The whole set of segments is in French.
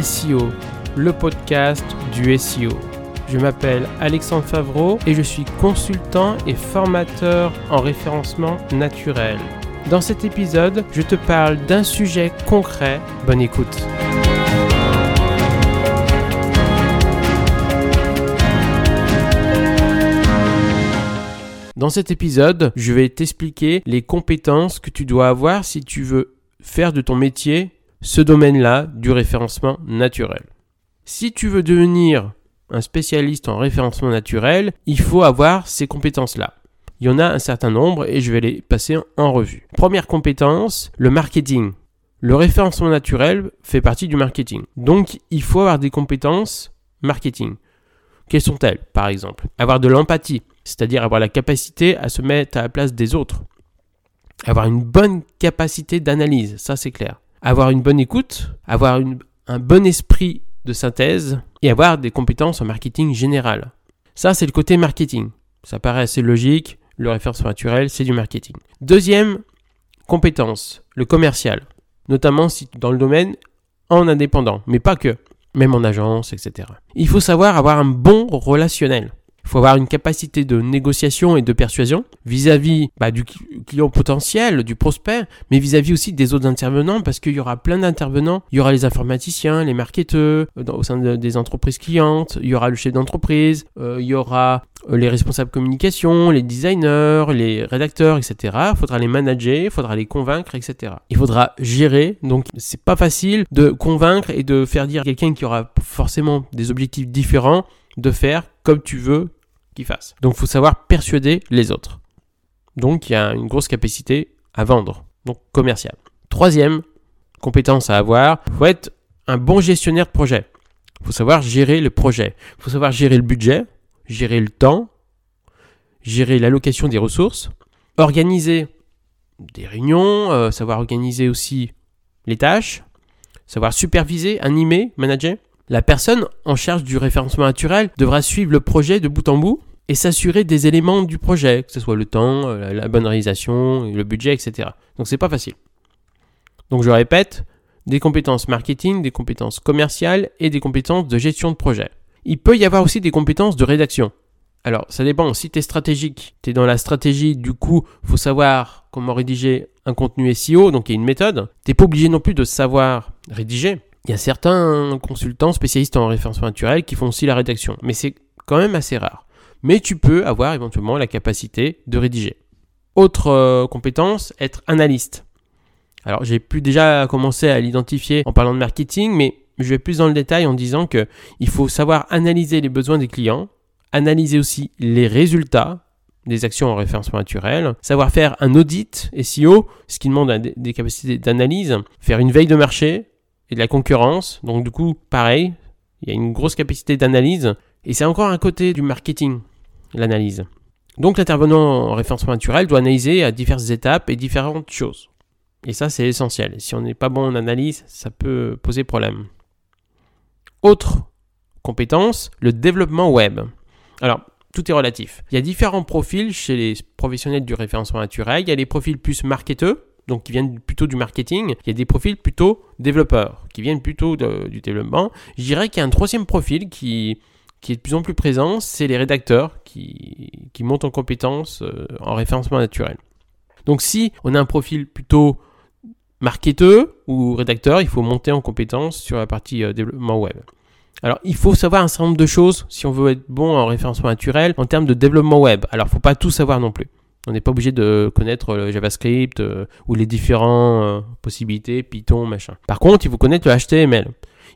SEO, le podcast du SEO. Je m'appelle Alexandre Favreau et je suis consultant et formateur en référencement naturel. Dans cet épisode, je te parle d'un sujet concret. Bonne écoute. Dans cet épisode, je vais t'expliquer les compétences que tu dois avoir si tu veux faire de ton métier ce domaine-là du référencement naturel. Si tu veux devenir un spécialiste en référencement naturel, il faut avoir ces compétences-là. Il y en a un certain nombre et je vais les passer en revue. Première compétence, le marketing. Le référencement naturel fait partie du marketing. Donc il faut avoir des compétences marketing. Quelles sont-elles? Par exemple, avoir de l'empathie, c'est-à-dire avoir la capacité à se mettre à la place des autres. Avoir une bonne capacité d'analyse, ça c'est clair avoir une bonne écoute, avoir un bon esprit de synthèse et avoir des compétences en marketing général. Ça, c'est le côté marketing. Ça paraît assez logique. Le référencement naturel, c'est du marketing. Deuxième compétence, le commercial. Notamment si dans le domaine en indépendant, mais pas que, même en agence, etc. Il faut savoir avoir un bon relationnel. Il faut avoir une capacité de négociation et de persuasion vis-à-vis bah, du client potentiel, du prospect, mais vis-à-vis aussi des autres intervenants, parce qu'il y aura plein d'intervenants. Il y aura les informaticiens, les marketeurs euh, au sein des entreprises clientes, il y aura le chef d'entreprise, euh, il y aura euh, les responsables communication, les designers, les rédacteurs, etc. Il faudra les manager, il faudra les convaincre, etc. Il faudra gérer. Donc, c'est pas facile de convaincre et de faire dire à quelqu'un qui aura forcément des objectifs différents de faire comme tu veux qu'il fasse. Donc il faut savoir persuader les autres. Donc il y a une grosse capacité à vendre, donc commercial. Troisième compétence à avoir, faut être un bon gestionnaire de projet. Faut savoir gérer le projet. Faut savoir gérer le budget, gérer le temps, gérer l'allocation des ressources, organiser des réunions, euh, savoir organiser aussi les tâches, savoir superviser, animer, manager. La personne en charge du référencement naturel devra suivre le projet de bout en bout et s'assurer des éléments du projet, que ce soit le temps, euh, la bonne réalisation, le budget, etc. Donc c'est pas facile. Donc je répète, des compétences marketing, des compétences commerciales et des compétences de gestion de projet. Il peut y avoir aussi des compétences de rédaction. Alors, ça dépend. Si tu es stratégique, tu es dans la stratégie, du coup, faut savoir comment rédiger un contenu SEO, donc il y a une méthode. Tu pas obligé non plus de savoir rédiger. Il y a certains consultants spécialistes en référencement naturel qui font aussi la rédaction, mais c'est quand même assez rare. Mais tu peux avoir éventuellement la capacité de rédiger. Autre euh, compétence, être analyste. Alors j'ai pu déjà commencer à l'identifier en parlant de marketing, mais je vais plus dans le détail en disant que il faut savoir analyser les besoins des clients, analyser aussi les résultats des actions en référencement naturel, savoir faire un audit SEO, ce qui demande des capacités d'analyse, faire une veille de marché, de la concurrence. Donc du coup, pareil, il y a une grosse capacité d'analyse. Et c'est encore un côté du marketing, l'analyse. Donc l'intervenant en référencement naturel doit analyser à diverses étapes et différentes choses. Et ça, c'est essentiel. Si on n'est pas bon en analyse, ça peut poser problème. Autre compétence, le développement web. Alors, tout est relatif. Il y a différents profils chez les professionnels du référencement naturel. Il y a les profils plus marketeux, donc qui viennent plutôt du marketing. Il y a des profils plutôt développeurs, qui viennent plutôt du développement. Je dirais qu'il y a un troisième profil qui, est de plus en plus présent, c'est les rédacteurs qui, montent en compétences euh, en référencement naturel. Donc si on a un profil plutôt marketeux ou rédacteur, il faut monter en compétences sur la partie euh, développement web. Alors, il faut savoir un certain nombre de choses si on veut être bon en référencement naturel en termes de développement web. Alors, il ne faut pas tout savoir non plus. On n'est pas obligé de connaître le JavaScript euh, ou les différentes euh, possibilités, Python, machin. Par contre, il faut connaître le HTML.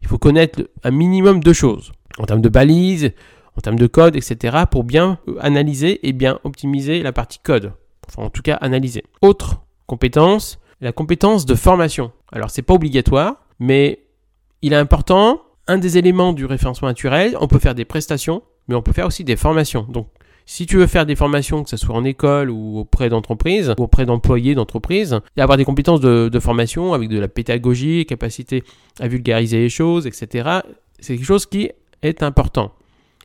Il faut connaître un minimum de choses en termes de balises, en termes de code, etc. pour bien euh, analyser et bien optimiser la partie code. Enfin, en tout cas, analyser. Autre compétence, la compétence de formation. Alors, c'est pas obligatoire, mais il est important. Un des éléments du référencement naturel, on peut faire des prestations, mais on peut faire aussi des formations. Donc, si tu veux faire des formations, que ce soit en école ou auprès d'entreprises, ou auprès d'employés d'entreprises, et avoir des compétences de, formation avec de la pédagogie, capacité à vulgariser les choses, etc., c'est quelque chose qui est important.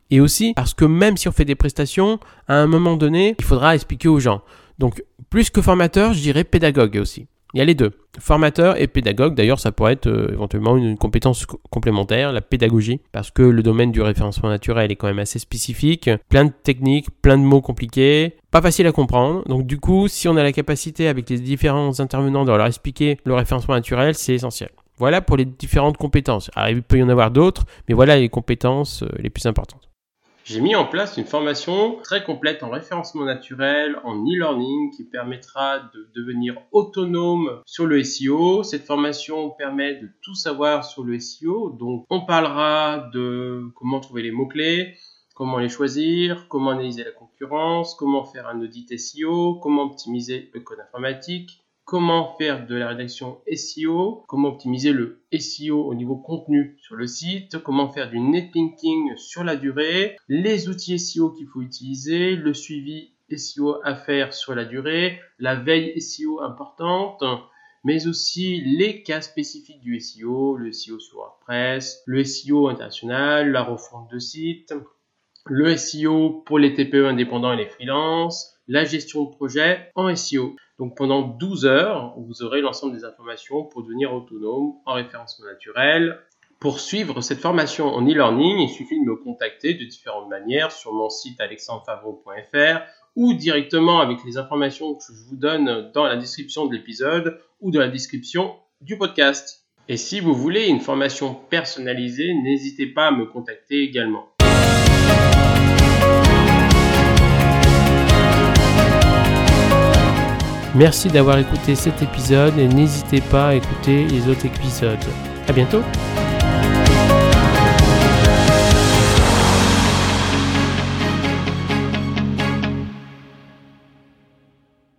Et aussi parce que même si on fait des prestations, à un moment donné, il faudra expliquer aux gens. Donc, plus que formateur, je dirais pédagogue aussi. Il y a les deux, formateur et pédagogue. D'ailleurs, ça pourrait être euh, éventuellement une compétence complémentaire, la pédagogie, parce que le domaine du référencement naturel est quand même assez spécifique, plein de techniques, plein de mots compliqués, pas facile à comprendre. Donc du coup, si on a la capacité avec les différents intervenants de leur expliquer le référencement naturel, c'est essentiel. Voilà pour les différentes compétences. Il peut y en avoir d'autres, mais voilà les compétences euh, les plus importantes. J'ai mis en place une formation très complète en référencement naturel, en e-learning, qui permettra de devenir autonome sur le SEO. Cette formation permet de tout savoir sur le SEO. Donc, on parlera de comment trouver les mots-clés, comment les choisir, comment analyser la concurrence, comment faire un audit SEO, comment optimiser le code informatique, comment faire de la rédaction SEO, comment optimiser le SEO au niveau contenu sur le site, comment faire du netlinking sur la durée, les outils SEO qu'il faut utiliser, le suivi SEO à faire sur la durée, la veille SEO importante, mais aussi les cas spécifiques du SEO, le SEO sur WordPress, le SEO international, la refonte de site, le SEO pour les TPE indépendants et les freelances, la gestion de projet en SEO. Donc pendant 12 heures, vous aurez l'ensemble des informations pour devenir autonome en référencement naturel. Pour suivre cette formation en e-learning, il suffit de me contacter de différentes manières sur mon site alexandrefavreau.fr ou directement avec les informations que je vous donne dans la description de l'épisode ou dans la description du podcast. Et si vous voulez une formation personnalisée, n'hésitez pas à me contacter également. Merci d'avoir écouté cet épisode et n'hésitez pas à écouter les autres épisodes. À bientôt!